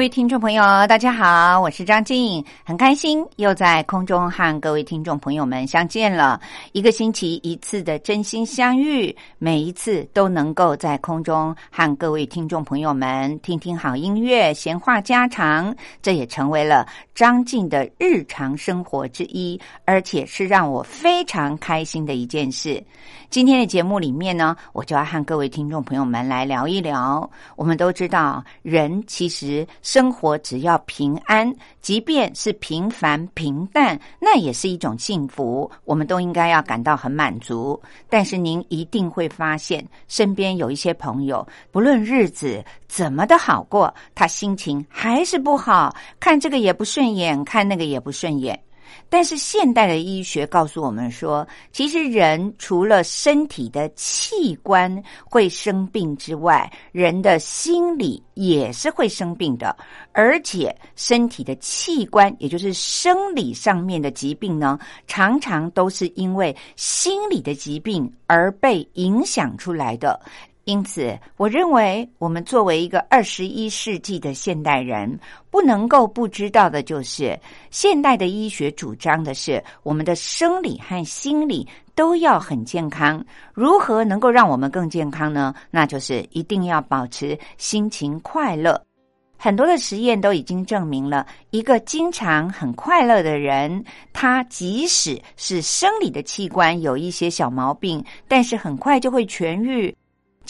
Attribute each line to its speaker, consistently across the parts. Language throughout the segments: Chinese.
Speaker 1: 各位听众朋友，大家好，我是张静，很开心又在空中和各位听众朋友们相见了。一个星期一次的真心相遇，每一次都能够在空中和各位听众朋友们听听好音乐、闲话家常，这也成为了张静的日常生活之一，而且是让我非常开心的一件事。今天的节目里面呢，我就要和各位听众朋友们来聊一聊。我们都知道，人其实。生活只要平安，即便是平凡平淡，那也是一种幸福。我们都应该要感到很满足。但是您一定会发现，身边有一些朋友，不论日子怎么的好过，他心情还是不好，看这个也不顺眼，看那个也不顺眼。但是现代的医学告诉我们说，其实人除了身体的器官会生病之外，人的心理也是会生病的。而且身体的器官，也就是生理上面的疾病呢，常常都是因为心理的疾病而被影响出来的。因此，我认为我们作为一个二十一世纪的现代人，不能够不知道的就是，现代的医学主张的是，我们的生理和心理都要很健康。如何能够让我们更健康呢？那就是一定要保持心情快乐。很多的实验都已经证明了，一个经常很快乐的人，他即使是生理的器官有一些小毛病，但是很快就会痊愈。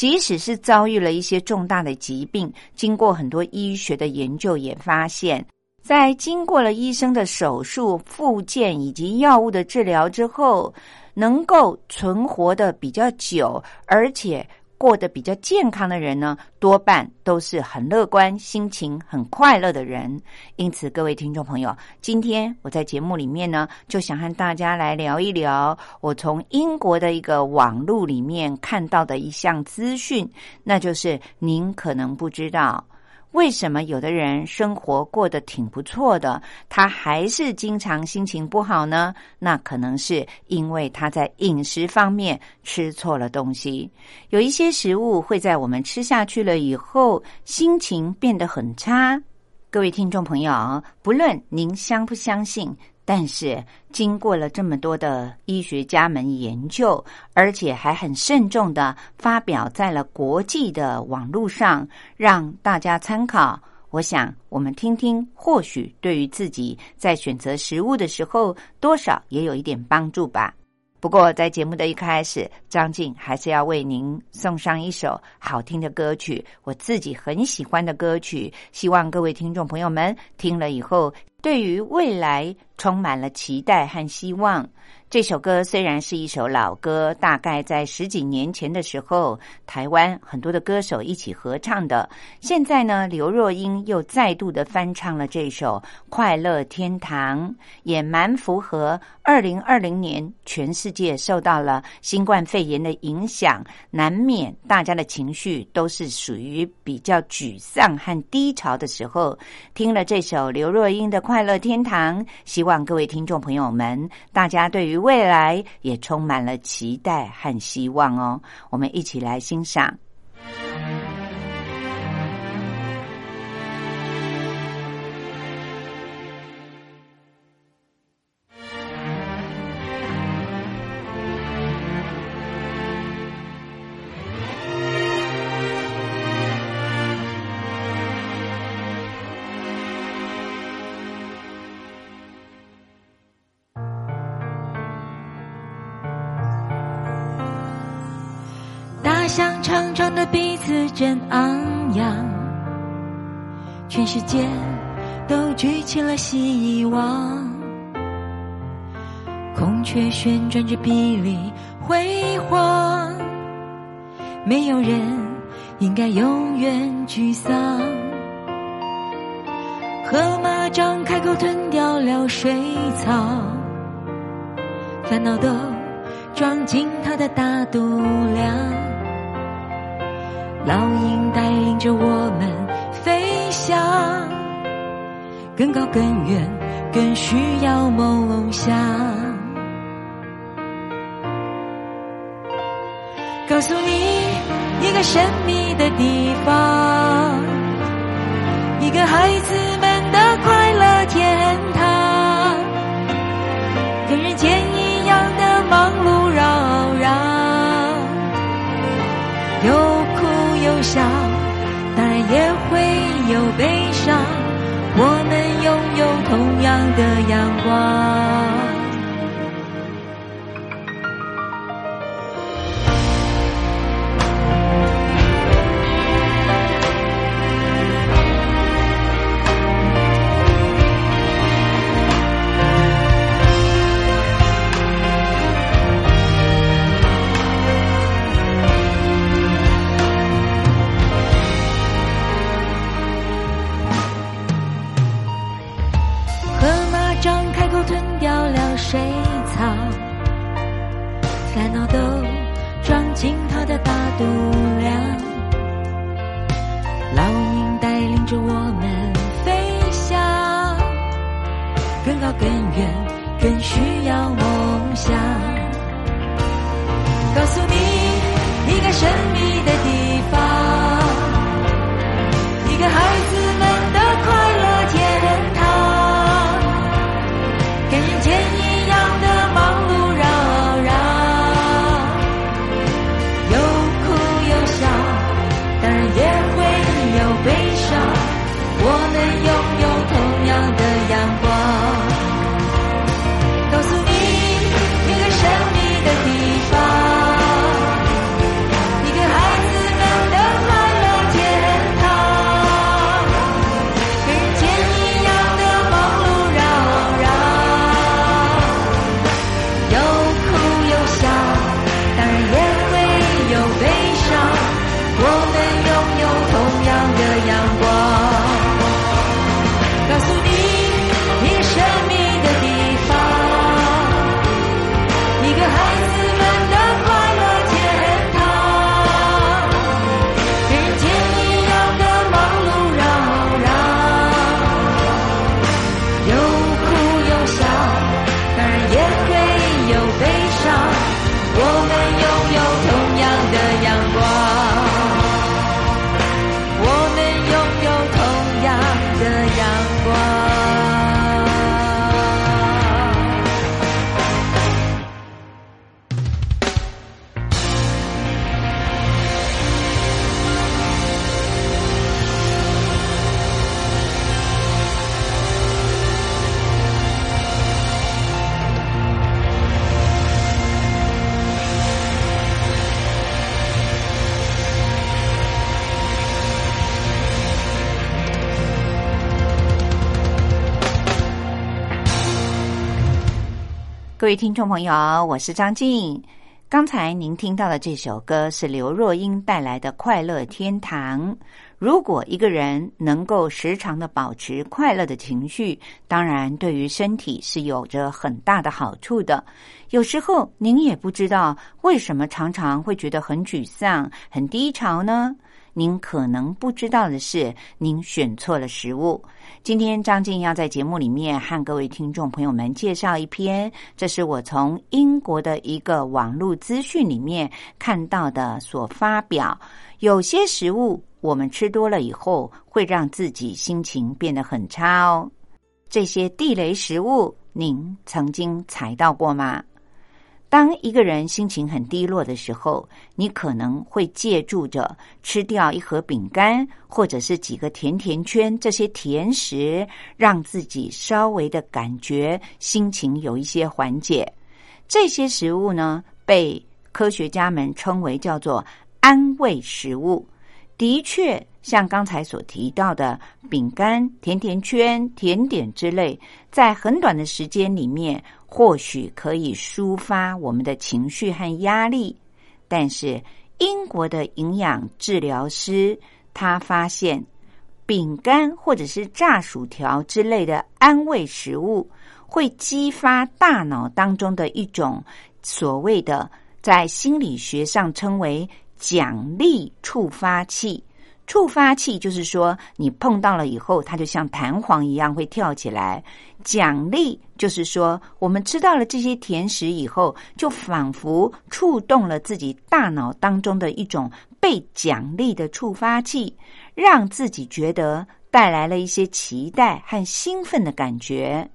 Speaker 1: 即使是遭遇了一些重大的疾病，经过很多医学的研究，也发现，在经过了医生的手术、复健以及药物的治疗之后，能够存活的比较久，而且。过得比较健康的人呢，多半都是很乐观、心情很快乐的人。因此，各位听众朋友，今天我在节目里面呢，就想和大家来聊一聊我从英国的一个网路里面看到的一项资讯，那就是您可能不知道。为什么有的人生活过得挺不错的，他还是经常心情不好呢？那可能是因为他在饮食方面吃错了东西。有一些食物会在我们吃下去了以后，心情变得很差。各位听众朋友，不论您相不相信。但是，经过了这么多的医学家们研究，而且还很慎重的发表在了国际的网络上，让大家参考。我想，我们听听，或许对于自己在选择食物的时候，多少也有一点帮助吧。不过，在节目的一开始，张静还是要为您送上一首好听的歌曲，我自己很喜欢的歌曲，希望各位听众朋友们听了以后。对于未来充满了期待和希望。这首歌虽然是一首老歌，大概在十几年前的时候，台湾很多的歌手一起合唱的。现在呢，刘若英又再度的翻唱了这首《快乐天堂》，也蛮符合二零二零年全世界受到了新冠肺炎的影响，难免大家的情绪都是属于比较沮丧和低潮的时候。听了这首刘若英的《快乐天堂》，希望各位听众朋友们，大家对于未来也充满了期待和希望哦，我们一起来欣赏。
Speaker 2: 像长长的鼻子真昂扬，全世界都举起了希望。孔雀旋转着碧绿辉煌，没有人应该永远沮丧。河马张开口吞掉了水草，烦恼都装进它的大肚量。老鹰带领着我们飞翔，更高更远，更需要梦想。告诉你一个神秘的地方，一个孩子的阳光。
Speaker 1: 各位听众朋友，我是张静。刚才您听到的这首歌是刘若英带来的《快乐天堂》。如果一个人能够时常的保持快乐的情绪，当然对于身体是有着很大的好处的。有时候您也不知道为什么常常会觉得很沮丧、很低潮呢？您可能不知道的是，您选错了食物。今天张静要在节目里面和各位听众朋友们介绍一篇，这是我从英国的一个网络资讯里面看到的，所发表有些食物我们吃多了以后会让自己心情变得很差哦。这些地雷食物，您曾经踩到过吗？当一个人心情很低落的时候，你可能会借助着吃掉一盒饼干，或者是几个甜甜圈这些甜食，让自己稍微的感觉心情有一些缓解。这些食物呢，被科学家们称为叫做安慰食物。的确，像刚才所提到的饼干、甜甜圈、甜点之类，在很短的时间里面，或许可以抒发我们的情绪和压力。但是，英国的营养治疗师他发现，饼干或者是炸薯条之类的安慰食物，会激发大脑当中的一种所谓的，在心理学上称为。奖励触发器，触发器就是说，你碰到了以后，它就像弹簧一样会跳起来。奖励就是说，我们吃到了这些甜食以后，就仿佛触动了自己大脑当中的一种被奖励的触发器，让自己觉得带来了一些期待和兴奋的感觉。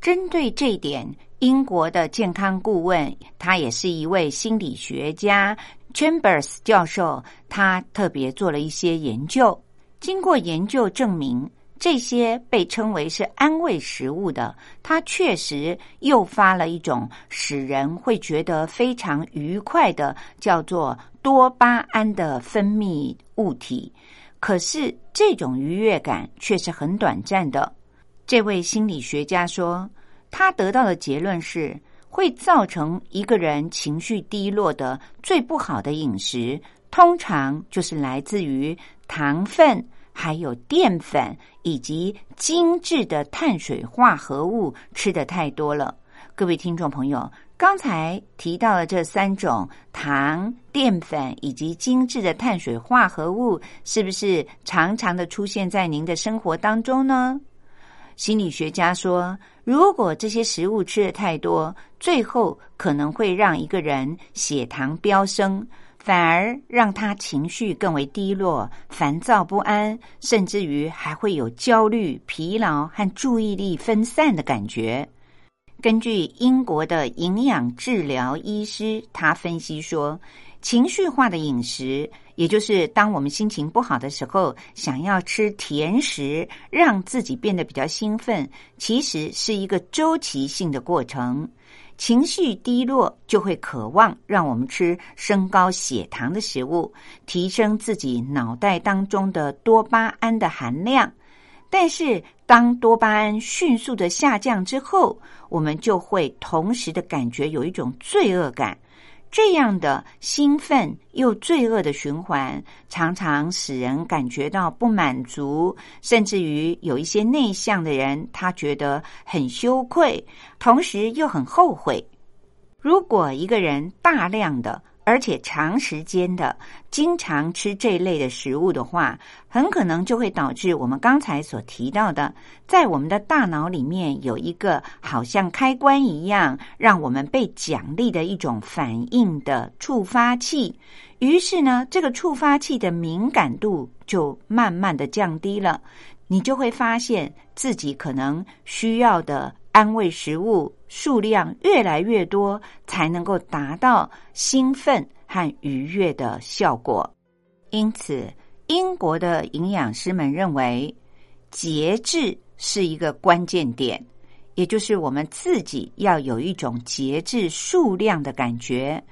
Speaker 1: 针对这一点，英国的健康顾问，他也是一位心理学家。Chambers 教授他特别做了一些研究，经过研究证明，这些被称为是安慰食物的，它确实诱发了一种使人会觉得非常愉快的叫做多巴胺的分泌物体。可是这种愉悦感却是很短暂的。这位心理学家说，他得到的结论是。会造成一个人情绪低落的最不好的饮食，通常就是来自于糖分、还有淀粉以及精致的碳水化合物吃的太多了。各位听众朋友，刚才提到的这三种糖、淀粉以及精致的碳水化合物，是不是常常的出现在您的生活当中呢？心理学家说，如果这些食物吃的太多，最后可能会让一个人血糖飙升，反而让他情绪更为低落、烦躁不安，甚至于还会有焦虑、疲劳和注意力分散的感觉。根据英国的营养治疗医师，他分析说，情绪化的饮食。也就是当我们心情不好的时候，想要吃甜食，让自己变得比较兴奋，其实是一个周期性的过程。情绪低落就会渴望让我们吃升高血糖的食物，提升自己脑袋当中的多巴胺的含量。但是当多巴胺迅速的下降之后，我们就会同时的感觉有一种罪恶感。这样的兴奋又罪恶的循环，常常使人感觉到不满足，甚至于有一些内向的人，他觉得很羞愧，同时又很后悔。如果一个人大量的，而且长时间的经常吃这类的食物的话，很可能就会导致我们刚才所提到的，在我们的大脑里面有一个好像开关一样，让我们被奖励的一种反应的触发器。于是呢，这个触发器的敏感度就慢慢的降低了，你就会发现自己可能需要的。安慰食物数量越来越多，才能够达到兴奋和愉悦的效果。因此，英国的营养师们认为，节制是一个关键点，也就是我们自己要有一种节制数量的感觉。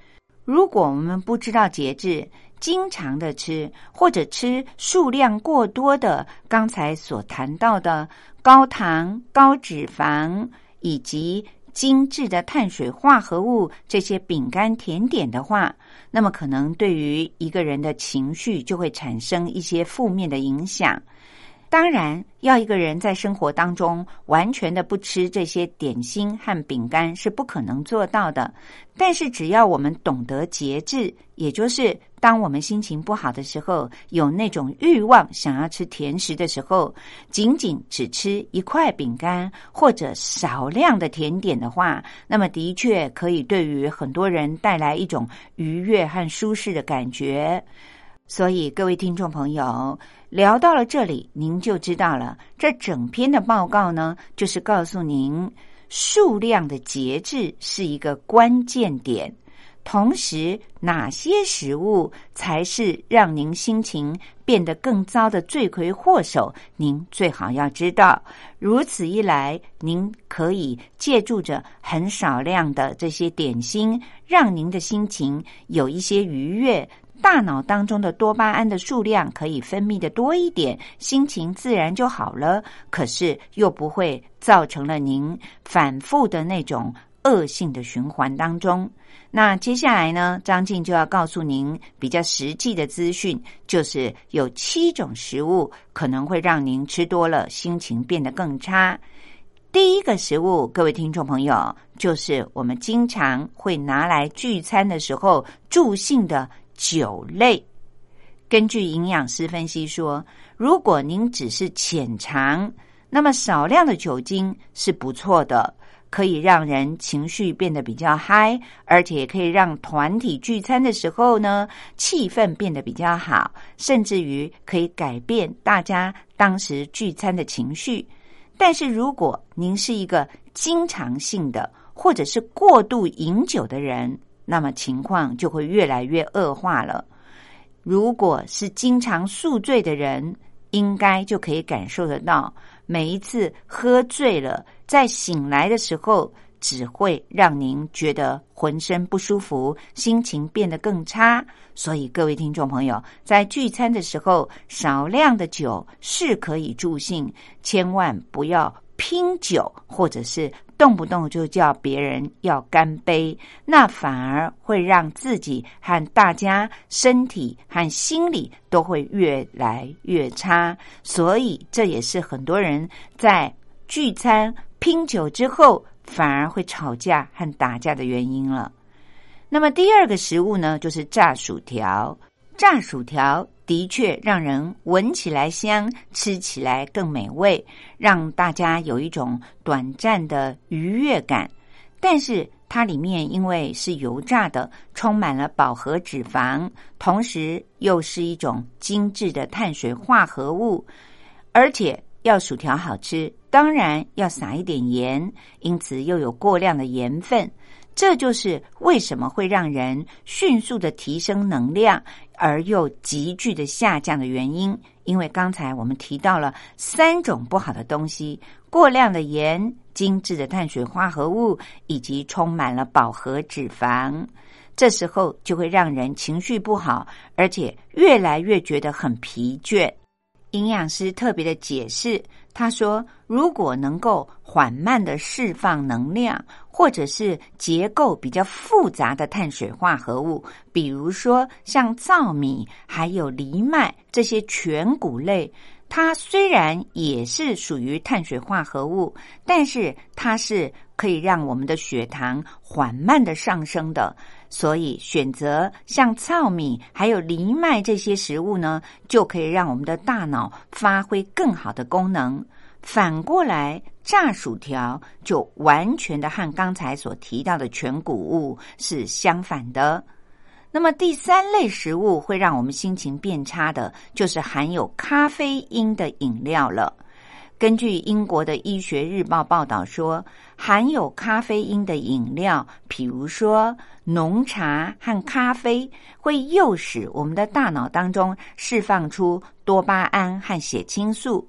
Speaker 1: 如果我们不知道节制，经常的吃，或者吃数量过多的，刚才所谈到的高糖、高脂肪以及精致的碳水化合物这些饼干甜点的话，那么可能对于一个人的情绪就会产生一些负面的影响。当然，要一个人在生活当中完全的不吃这些点心和饼干是不可能做到的。但是，只要我们懂得节制，也就是当我们心情不好的时候，有那种欲望想要吃甜食的时候，仅仅只吃一块饼干或者少量的甜点的话，那么的确可以对于很多人带来一种愉悦和舒适的感觉。所以，各位听众朋友。聊到了这里，您就知道了。这整篇的报告呢，就是告诉您数量的节制是一个关键点，同时哪些食物才是让您心情变得更糟的罪魁祸首，您最好要知道。如此一来，您可以借助着很少量的这些点心，让您的心情有一些愉悦。大脑当中的多巴胺的数量可以分泌的多一点，心情自然就好了。可是又不会造成了您反复的那种恶性的循环当中。那接下来呢，张静就要告诉您比较实际的资讯，就是有七种食物可能会让您吃多了心情变得更差。第一个食物，各位听众朋友，就是我们经常会拿来聚餐的时候助兴的酒类。根据营养师分析说，如果您只是浅尝，那么少量的酒精是不错的，可以让人情绪变得比较嗨，而且可以让团体聚餐的时候呢，气氛变得比较好，甚至于可以改变大家当时聚餐的情绪。但是如果您是一个经常性的或者是过度饮酒的人，那么情况就会越来越恶化了。如果是经常宿醉的人，应该就可以感受得到，每一次喝醉了，在醒来的时候，只会让您觉得浑身不舒服，心情变得更差。所以，各位听众朋友，在聚餐的时候，少量的酒是可以助兴，千万不要拼酒，或者是动不动就叫别人要干杯，那反而会让自己和大家身体和心理都会越来越差。所以，这也是很多人在聚餐拼酒之后，反而会吵架和打架的原因了。那么第二个食物呢，就是炸薯条。炸薯条的确让人闻起来香，吃起来更美味，让大家有一种短暂的愉悦感。但是它里面因为是油炸的，充满了饱和脂肪，同时又是一种精致的碳水化合物，而且要薯条好吃，当然要撒一点盐，因此又有过量的盐分。这就是为什么会让人迅速的提升能量，而又急剧的下降的原因。因为刚才我们提到了三种不好的东西：过量的盐、精致的碳水化合物，以及充满了饱和脂肪。这时候就会让人情绪不好，而且越来越觉得很疲倦。营养师特别的解释，他说：“如果能够缓慢的释放能量，或者是结构比较复杂的碳水化合物，比如说像糙米、还有藜麦这些全谷类，它虽然也是属于碳水化合物，但是它是可以让我们的血糖缓慢的上升的。”所以，选择像糙米还有藜麦这些食物呢，就可以让我们的大脑发挥更好的功能。反过来，炸薯条就完全的和刚才所提到的全谷物是相反的。那么，第三类食物会让我们心情变差的，就是含有咖啡因的饮料了。根据英国的医学日报报道说，含有咖啡因的饮料，比如说浓茶和咖啡，会诱使我们的大脑当中释放出多巴胺和血清素。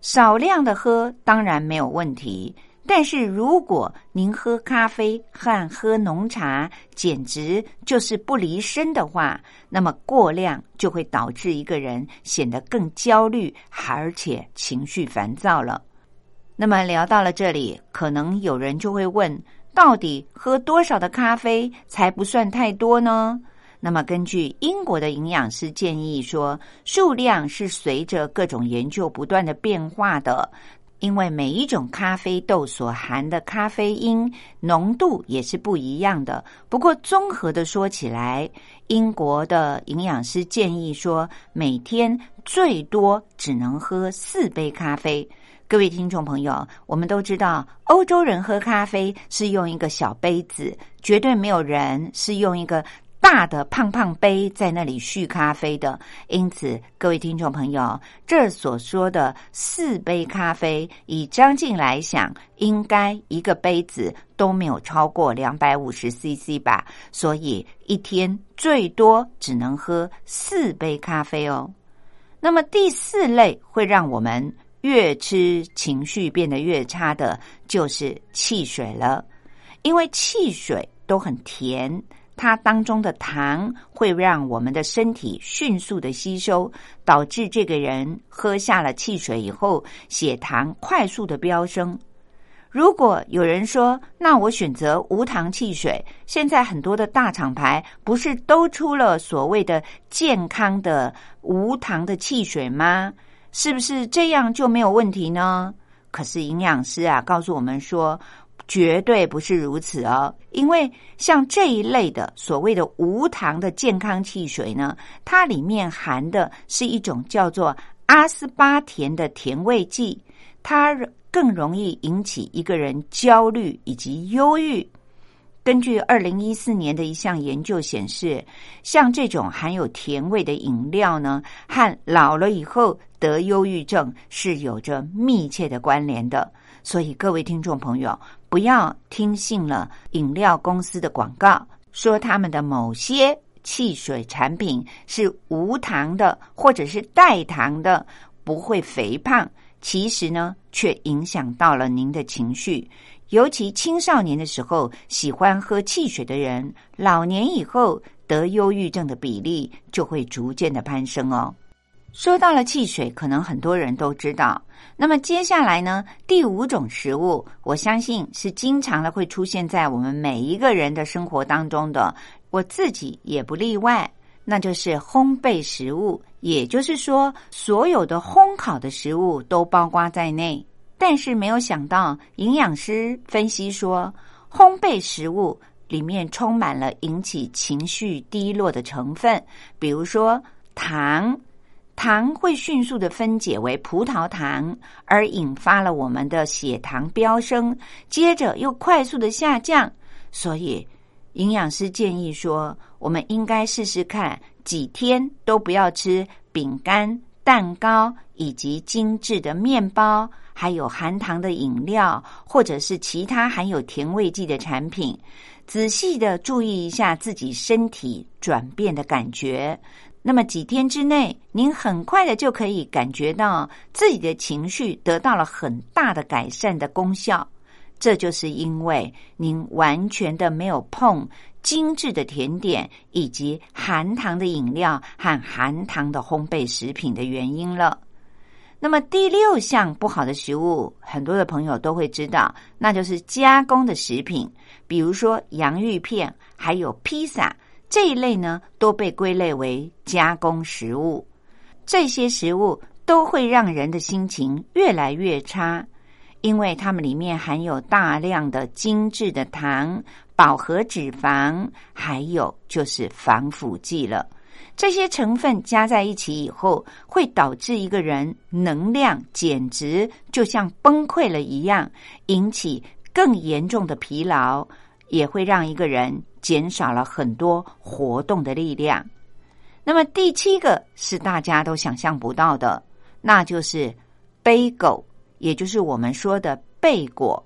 Speaker 1: 少量的喝当然没有问题。但是如果您喝咖啡和喝浓茶简直就是不离身的话，那么过量就会导致一个人显得更焦虑，而且情绪烦躁了。那么聊到了这里，可能有人就会问：到底喝多少的咖啡才不算太多呢？那么根据英国的营养师建议说，数量是随着各种研究不断的变化的。因为每一种咖啡豆所含的咖啡因浓度也是不一样的。不过综合的说起来，英国的营养师建议说，每天最多只能喝四杯咖啡。各位听众朋友，我们都知道，欧洲人喝咖啡是用一个小杯子，绝对没有人是用一个。大的胖胖杯在那里续咖啡的，因此各位听众朋友，这所说的四杯咖啡，以张静来想，应该一个杯子都没有超过两百五十 CC 吧，所以一天最多只能喝四杯咖啡哦。那么第四类会让我们越吃情绪变得越差的，就是汽水了，因为汽水都很甜。它当中的糖会让我们的身体迅速的吸收，导致这个人喝下了汽水以后，血糖快速的飙升。如果有人说，那我选择无糖汽水，现在很多的大厂牌不是都出了所谓的健康的无糖的汽水吗？是不是这样就没有问题呢？可是营养师啊告诉我们说，绝对不是如此哦。因为像这一类的所谓的无糖的健康汽水呢，它里面含的是一种叫做阿斯巴甜的甜味剂，它。更容易引起一个人焦虑以及忧郁。根据二零一四年的一项研究显示，像这种含有甜味的饮料呢，和老了以后得忧郁症是有着密切的关联的。所以，各位听众朋友，不要听信了饮料公司的广告，说他们的某些汽水产品是无糖的，或者是代糖的，不会肥胖。其实呢，却影响到了您的情绪。尤其青少年的时候喜欢喝汽水的人，老年以后得忧郁症的比例就会逐渐的攀升哦。说到了汽水，可能很多人都知道。那么接下来呢，第五种食物，我相信是经常的会出现在我们每一个人的生活当中的，我自己也不例外。那就是烘焙食物，也就是说，所有的烘烤的食物都包括在内。但是没有想到，营养师分析说，烘焙食物里面充满了引起情绪低落的成分，比如说糖，糖会迅速的分解为葡萄糖，而引发了我们的血糖飙升，接着又快速的下降，所以。营养师建议说，我们应该试试看，几天都不要吃饼干、蛋糕以及精致的面包，还有含糖的饮料，或者是其他含有甜味剂的产品。仔细的注意一下自己身体转变的感觉。那么几天之内，您很快的就可以感觉到自己的情绪得到了很大的改善的功效。这就是因为您完全的没有碰精致的甜点以及含糖的饮料和含糖的烘焙食品的原因了。那么第六项不好的食物，很多的朋友都会知道，那就是加工的食品，比如说洋芋片，还有披萨这一类呢，都被归类为加工食物。这些食物都会让人的心情越来越差。因为它们里面含有大量的精致的糖、饱和脂肪，还有就是防腐剂了。这些成分加在一起以后，会导致一个人能量简直就像崩溃了一样，引起更严重的疲劳，也会让一个人减少了很多活动的力量。那么第七个是大家都想象不到的，那就是杯狗。也就是我们说的贝果，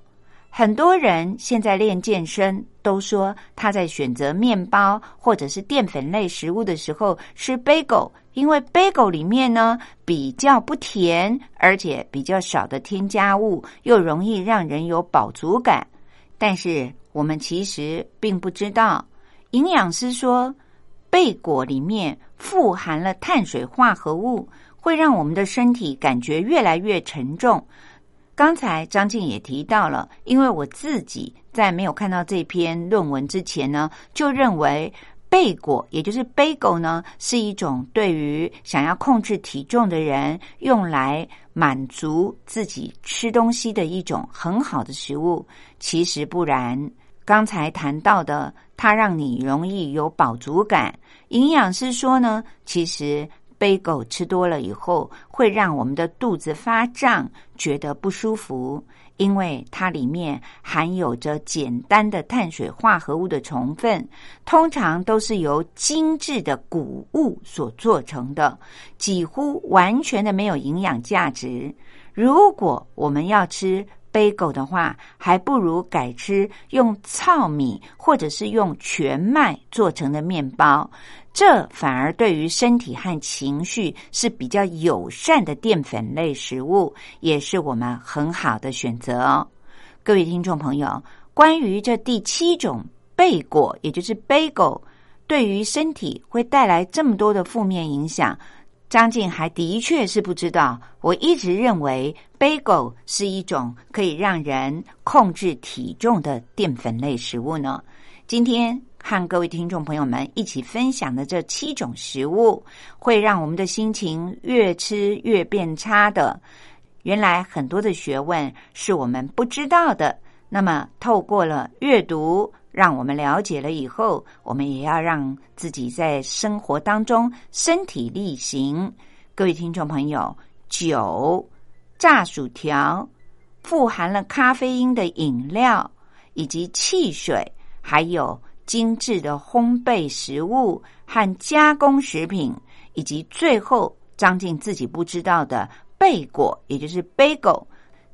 Speaker 1: 很多人现在练健身都说他在选择面包或者是淀粉类食物的时候吃贝果，因为贝果里面呢比较不甜，而且比较少的添加物，又容易让人有饱足感。但是我们其实并不知道，营养师说贝果里面富含了碳水化合物。会让我们的身体感觉越来越沉重。刚才张静也提到了，因为我自己在没有看到这篇论文之前呢，就认为贝果，也就是贝果呢，是一种对于想要控制体重的人用来满足自己吃东西的一种很好的食物。其实不然，刚才谈到的，它让你容易有饱足感。营养师说呢，其实。贝狗吃多了以后，会让我们的肚子发胀，觉得不舒服，因为它里面含有着简单的碳水化合物的成分，通常都是由精致的谷物所做成的，几乎完全的没有营养价值。如果我们要吃贝狗的话，还不如改吃用糙米或者是用全麦做成的面包。这反而对于身体和情绪是比较友善的淀粉类食物，也是我们很好的选择哦。各位听众朋友，关于这第七种贝果，也就是 bagel，对于身体会带来这么多的负面影响。张静还的确是不知道，我一直认为 bagel 是一种可以让人控制体重的淀粉类食物呢。今天和各位听众朋友们一起分享的这七种食物，会让我们的心情越吃越变差的。原来很多的学问是我们不知道的。那么透过了阅读。让我们了解了以后，我们也要让自己在生活当中身体力行。各位听众朋友，酒、炸薯条、富含了咖啡因的饮料，以及汽水，还有精致的烘焙食物和加工食品，以及最后张静自己不知道的贝果，也就是 bagel。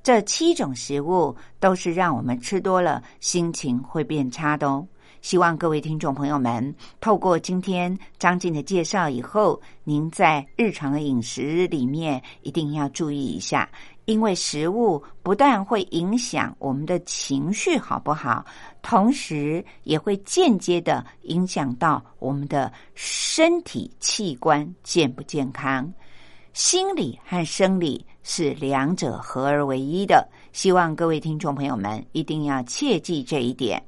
Speaker 1: 这七种食物都是让我们吃多了心情会变差的哦。希望各位听众朋友们透过今天张静的介绍以后，您在日常的饮食里面一定要注意一下，因为食物不但会影响我们的情绪好不好，同时也会间接的影响到我们的身体器官健不健康。心理和生理是两者合而为一的，希望各位听众朋友们一定要切记这一点。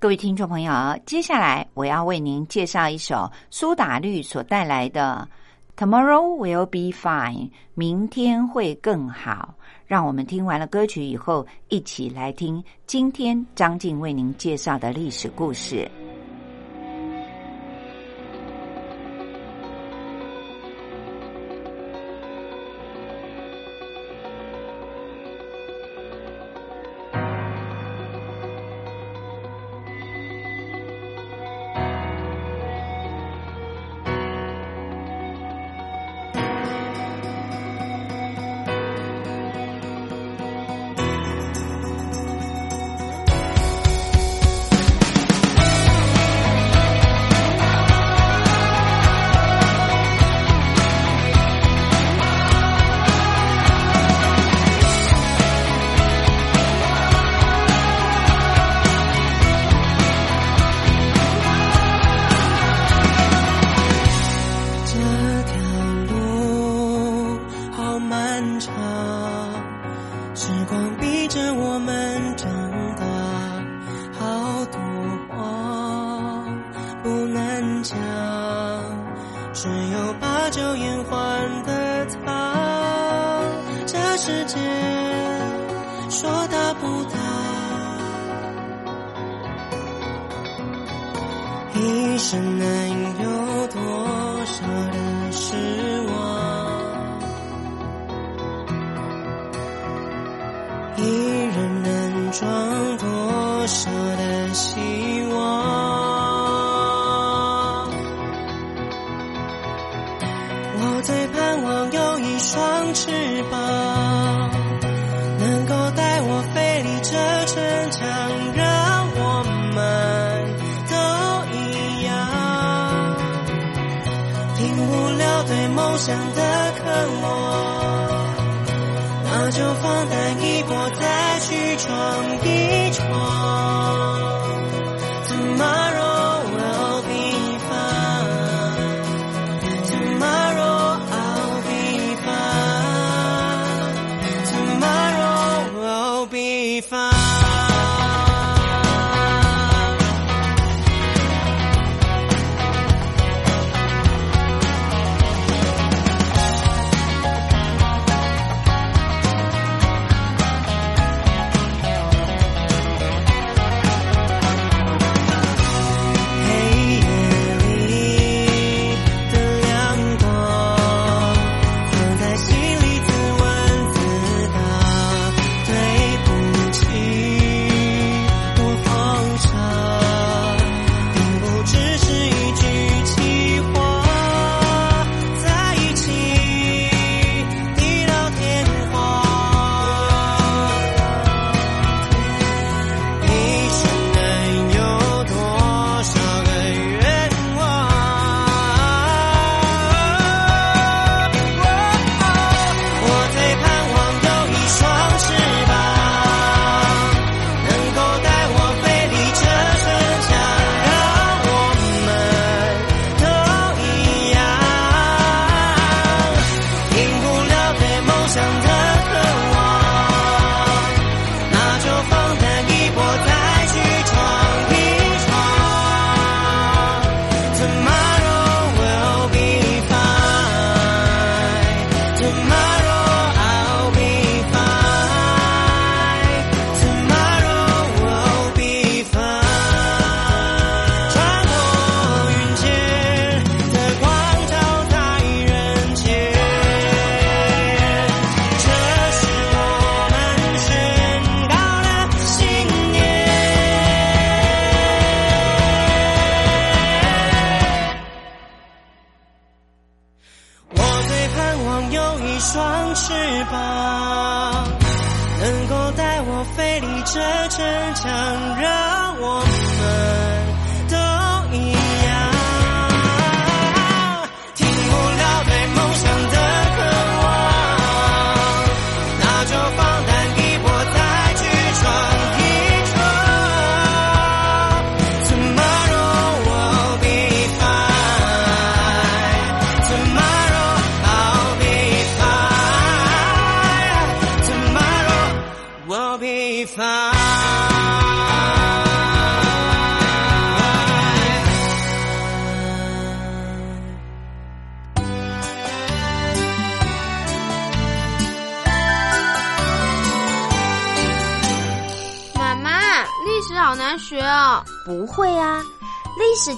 Speaker 1: 各位听众朋友，接下来我要为您介绍一首苏打绿所带来的《Tomorrow Will Be Fine》，明天会更好。让我们听完了歌曲以后，一起来听今天张静为您介绍的历史故事。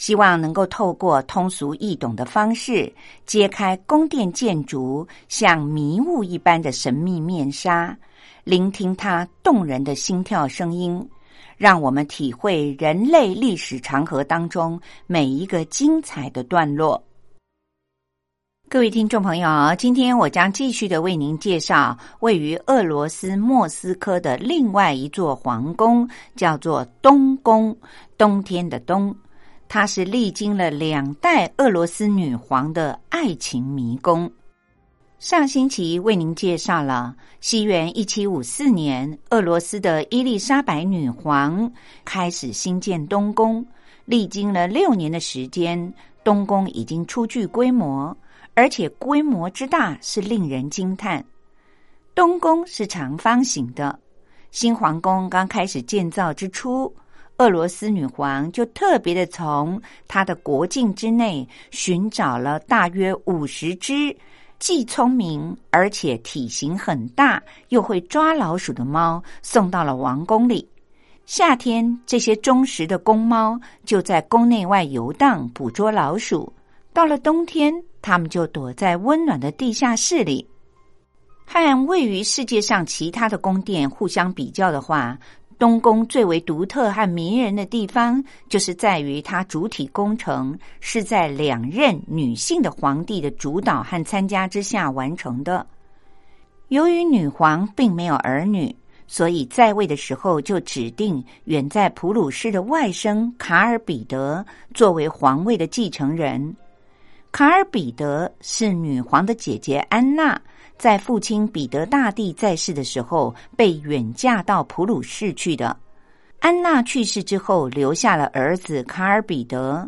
Speaker 1: 希望能够透过通俗易懂的方式，揭开宫殿建筑像迷雾一般的神秘面纱，聆听它动人的心跳声音，让我们体会人类历史长河当中每一个精彩的段落。各位听众朋友，今天我将继续的为您介绍位于俄罗斯莫斯科的另外一座皇宫，叫做冬宫，冬天的冬。它是历经了两代俄罗斯女皇的爱情迷宫。上星期为您介绍了西元一七五四年，俄罗斯的伊丽莎白女皇开始兴建东宫，历经了六年的时间，东宫已经初具规模，而且规模之大是令人惊叹。东宫是长方形的，新皇宫刚开始建造之初。俄罗斯女皇就特别的从她的国境之内寻找了大约五十只既聪明而且体型很大又会抓老鼠的猫，送到了王宫里。夏天，这些忠实的公猫就在宫内外游荡，捕捉老鼠；到了冬天，它们就躲在温暖的地下室里。和位于世界上其他的宫殿互相比较的话，东宫最为独特和迷人的地方，就是在于它主体工程是在两任女性的皇帝的主导和参加之下完成的。由于女皇并没有儿女，所以在位的时候就指定远在普鲁士的外甥卡尔彼得作为皇位的继承人。卡尔彼得是女皇的姐姐安娜。在父亲彼得大帝在世的时候，被远嫁到普鲁士去的。安娜去世之后，留下了儿子卡尔彼得。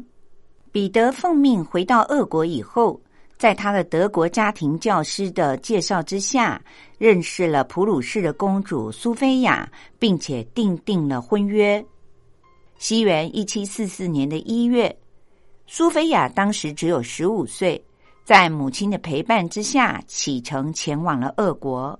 Speaker 1: 彼得奉命回到俄国以后，在他的德国家庭教师的介绍之下，认识了普鲁士的公主苏菲亚，并且订定了婚约。西元一七四四年的一月，苏菲亚当时只有十五岁。在母亲的陪伴之下，启程前往了俄国。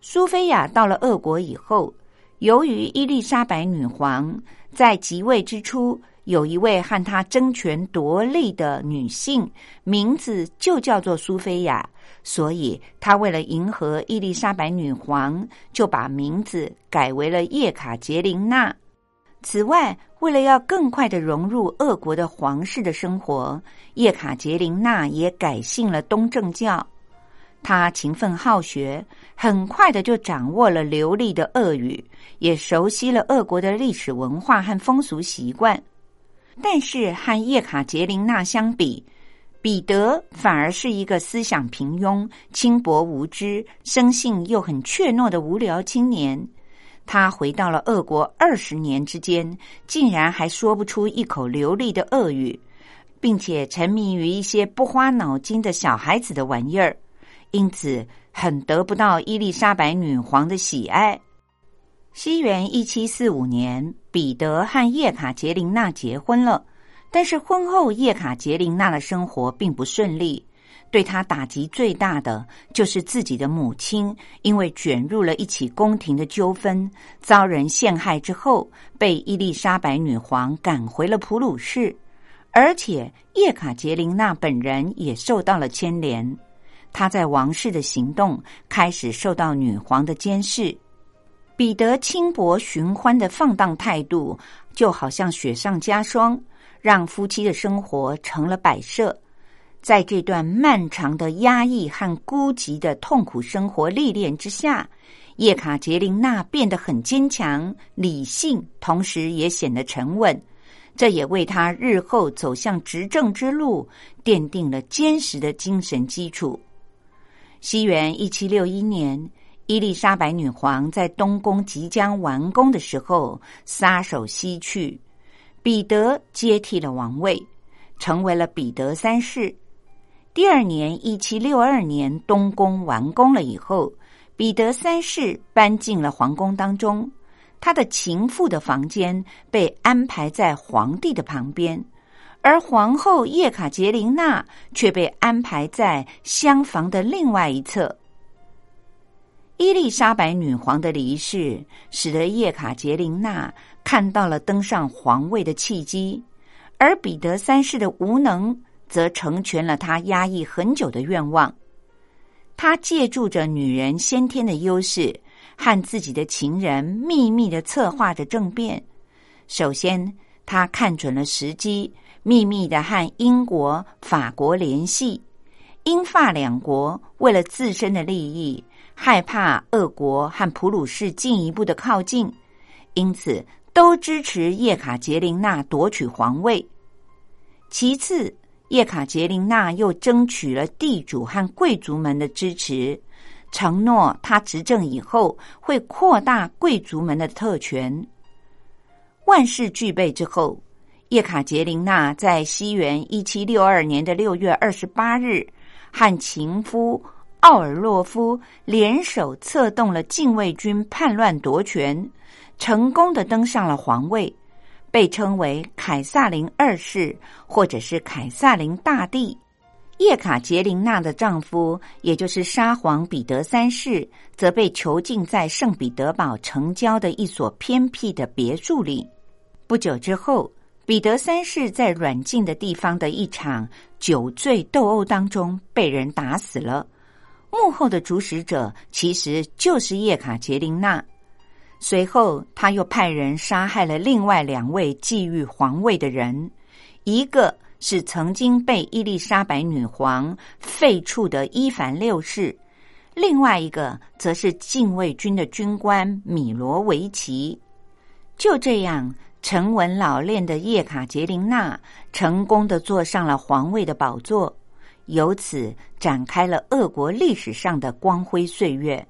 Speaker 1: 苏菲亚到了俄国以后，由于伊丽莎白女皇在即位之初有一位和她争权夺利的女性，名字就叫做苏菲亚，所以她为了迎合伊丽莎白女皇，就把名字改为了叶卡捷琳娜。此外，为了要更快的融入俄国的皇室的生活，叶卡捷琳娜也改信了东正教。她勤奋好学，很快的就掌握了流利的俄语，也熟悉了俄国的历史文化和风俗习惯。但是和叶卡捷琳娜相比，彼得反而是一个思想平庸、轻薄无知、生性又很怯懦的无聊青年。他回到了俄国二十年之间，竟然还说不出一口流利的俄语，并且沉迷于一些不花脑筋的小孩子的玩意儿，因此很得不到伊丽莎白女皇的喜爱。西元一七四五年，彼得和叶卡捷琳娜结婚了，但是婚后叶卡捷琳娜的生活并不顺利。对他打击最大的，就是自己的母亲，因为卷入了一起宫廷的纠纷，遭人陷害之后，被伊丽莎白女皇赶回了普鲁士，而且叶卡捷琳娜本人也受到了牵连。她在王室的行动开始受到女皇的监视。彼得轻薄寻欢的放荡态度，就好像雪上加霜，让夫妻的生活成了摆设。在这段漫长的压抑和孤寂的痛苦生活历练之下，叶卡捷琳娜变得很坚强、理性，同时也显得沉稳。这也为她日后走向执政之路奠定了坚实的精神基础。西元一七六一年，伊丽莎白女皇在东宫即将完工的时候撒手西去，彼得接替了王位，成为了彼得三世。第二年，一七六二年，东宫完工了以后，彼得三世搬进了皇宫当中。他的情妇的房间被安排在皇帝的旁边，而皇后叶卡捷琳娜却被安排在厢房的另外一侧。伊丽莎白女皇的离世，使得叶卡捷琳娜看到了登上皇位的契机，而彼得三世的无能，则成全了他压抑很久的愿望。他借助着女人先天的优势，和自己的情人秘密的策划着政变。首先，他看准了时机，秘密的和英国、法国联系。英法两国为了自身的利益。害怕俄国和普鲁士进一步的靠近，因此都支持叶卡捷琳娜夺取皇位。其次，叶卡捷琳娜又争取了地主和贵族们的支持，承诺她执政以后会扩大贵族们的特权。万事俱备之后，叶卡捷琳娜在西元一七六二年的六月二十八日，和情夫。奥尔洛夫联手策动了禁卫军叛乱夺权，成功的登上了皇位，被称为凯撒琳二世或者是凯撒琳大帝。叶卡捷琳娜的丈夫，也就是沙皇彼得三世，则被囚禁在圣彼得堡城郊的一所偏僻的别墅里。不久之后，彼得三世在软禁的地方的一场酒醉斗殴当中被人打死了。幕后的主使者其实就是叶卡捷琳娜。随后，他又派人杀害了另外两位觊觎皇位的人，一个是曾经被伊丽莎白女皇废黜的伊凡六世，另外一个则是禁卫军的军官米罗维奇。就这样，沉稳老练的叶卡捷琳娜成功的坐上了皇位的宝座。由此展开了俄国历史上的光辉岁月。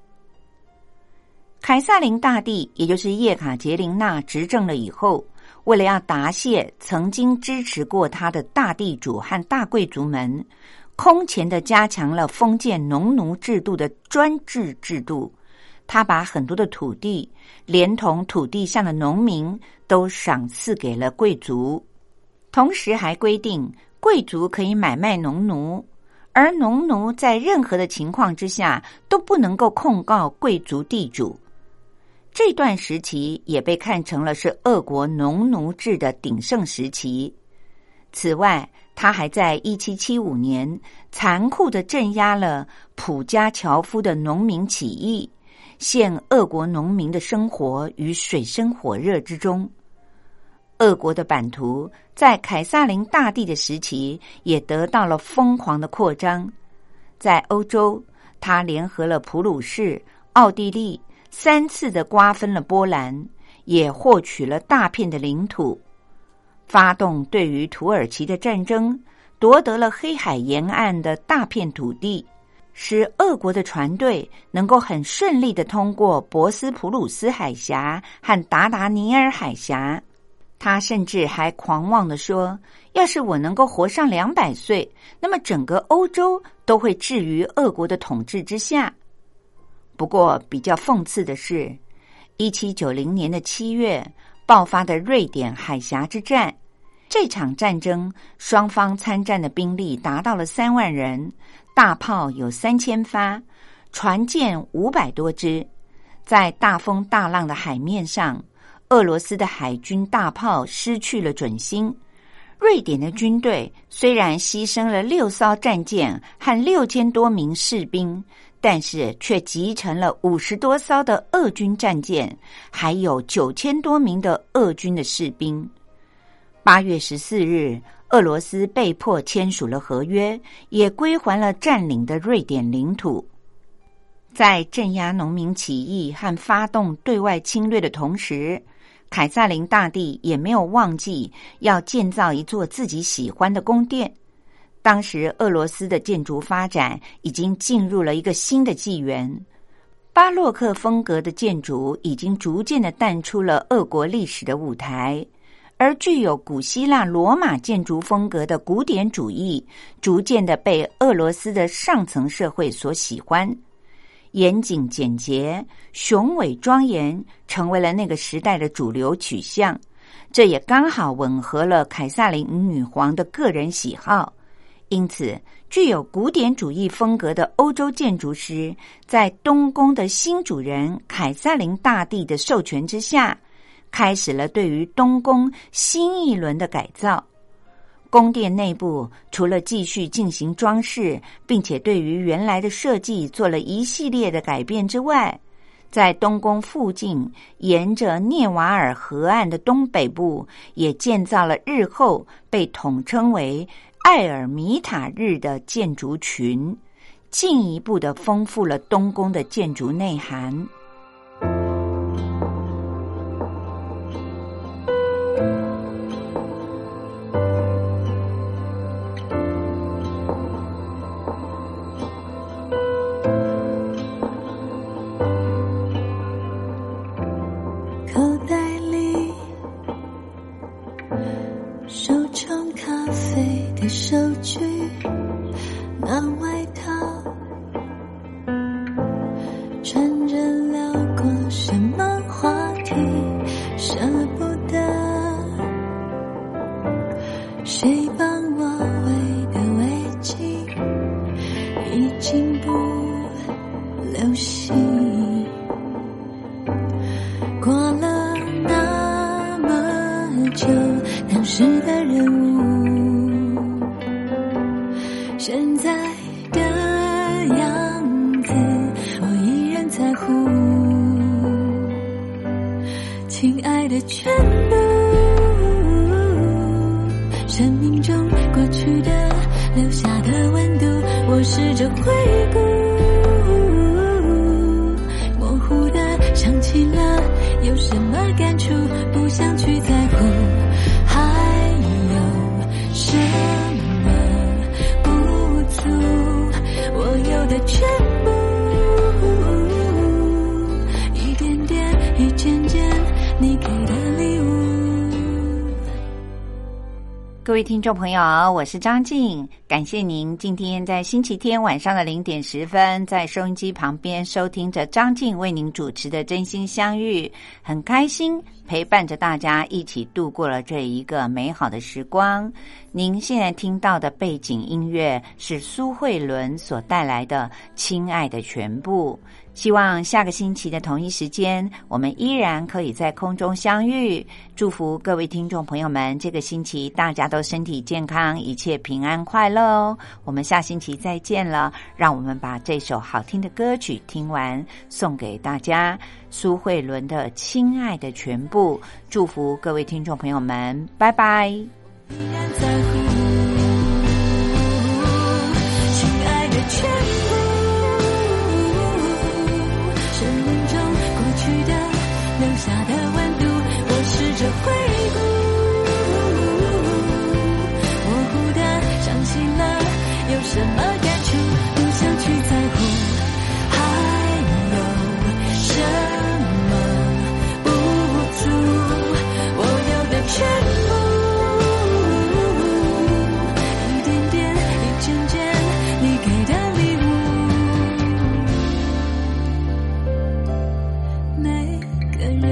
Speaker 1: 凯撒琳大帝，也就是叶卡捷琳娜执政了以后，为了要答谢曾经支持过他的大地主和大贵族们，空前的加强了封建农奴制度的专制制度。他把很多的土地，连同土地上的农民，都赏赐给了贵族，同时还规定。贵族可以买卖农奴，而农奴在任何的情况之下都不能够控告贵族地主。这段时期也被看成了是俄国农奴制的鼎盛时期。此外，他还在一七七五年残酷的镇压了普加乔夫的农民起义，陷俄国农民的生活于水深火热之中。俄国的版图在凯撒琳大帝的时期也得到了疯狂的扩张，在欧洲，他联合了普鲁士、奥地利，三次的瓜分了波兰，也获取了大片的领土，发动对于土耳其的战争，夺得了黑海沿岸的大片土地，使俄国的船队能够很顺利的通过博斯普鲁斯海峡和达达尼尔海峡。他甚至还狂妄的说：“要是我能够活上两百岁，那么整个欧洲都会置于俄国的统治之下。”不过，比较讽刺的是，一七九零年的七月爆发的瑞典海峡之战，这场战争双方参战的兵力达到了三万人，大炮有三千发，船舰五百多只，在大风大浪的海面上。俄罗斯的海军大炮失去了准心，瑞典的军队虽然牺牲了六艘战舰和六千多名士兵，但是却集成了五十多艘的俄军战舰，还有九千多名的俄军的士兵。八月十四日，俄罗斯被迫签署了合约，也归还了占领的瑞典领土。在镇压农民起义和发动对外侵略的同时。凯撒林大帝也没有忘记要建造一座自己喜欢的宫殿。当时，俄罗斯的建筑发展已经进入了一个新的纪元。巴洛克风格的建筑已经逐渐的淡出了俄国历史的舞台，而具有古希腊罗马建筑风格的古典主义，逐渐的被俄罗斯的上层社会所喜欢。严谨简洁、雄伟庄严，成为了那个时代的主流取向。这也刚好吻合了凯撒琳女皇的个人喜好。因此，具有古典主义风格的欧洲建筑师，在东宫的新主人凯撒林大帝的授权之下，开始了对于东宫新一轮的改造。宫殿内部除了继续进行装饰，并且对于原来的设计做了一系列的改变之外，在东宫附近，沿着涅瓦尔河岸的东北部，也建造了日后被统称为艾尔米塔日的建筑群，进一步的丰富了东宫的建筑内涵。各位听众朋友，我是张静，感谢您今天在星期天晚上的零点十分，在收音机旁边收听着张静为您主持的《真心相遇》，很开心陪伴着大家一起度过了这一个美好的时光。您现在听到的背景音乐是苏慧伦所带来的《亲爱的全部》。希望下个星期的同一时间，我们依然可以在空中相遇。祝福各位听众朋友们，这个星期大家都身体健康，一切平安快乐哦。我们下星期再见了，让我们把这首好听的歌曲听完，送给大家。苏慧伦的《亲爱的全部》，祝福各位听众朋友们，拜拜。
Speaker 2: 什么感触？不想去在乎，还有什么不足？我有的全部。一点点，一件件，你给的礼物，每个人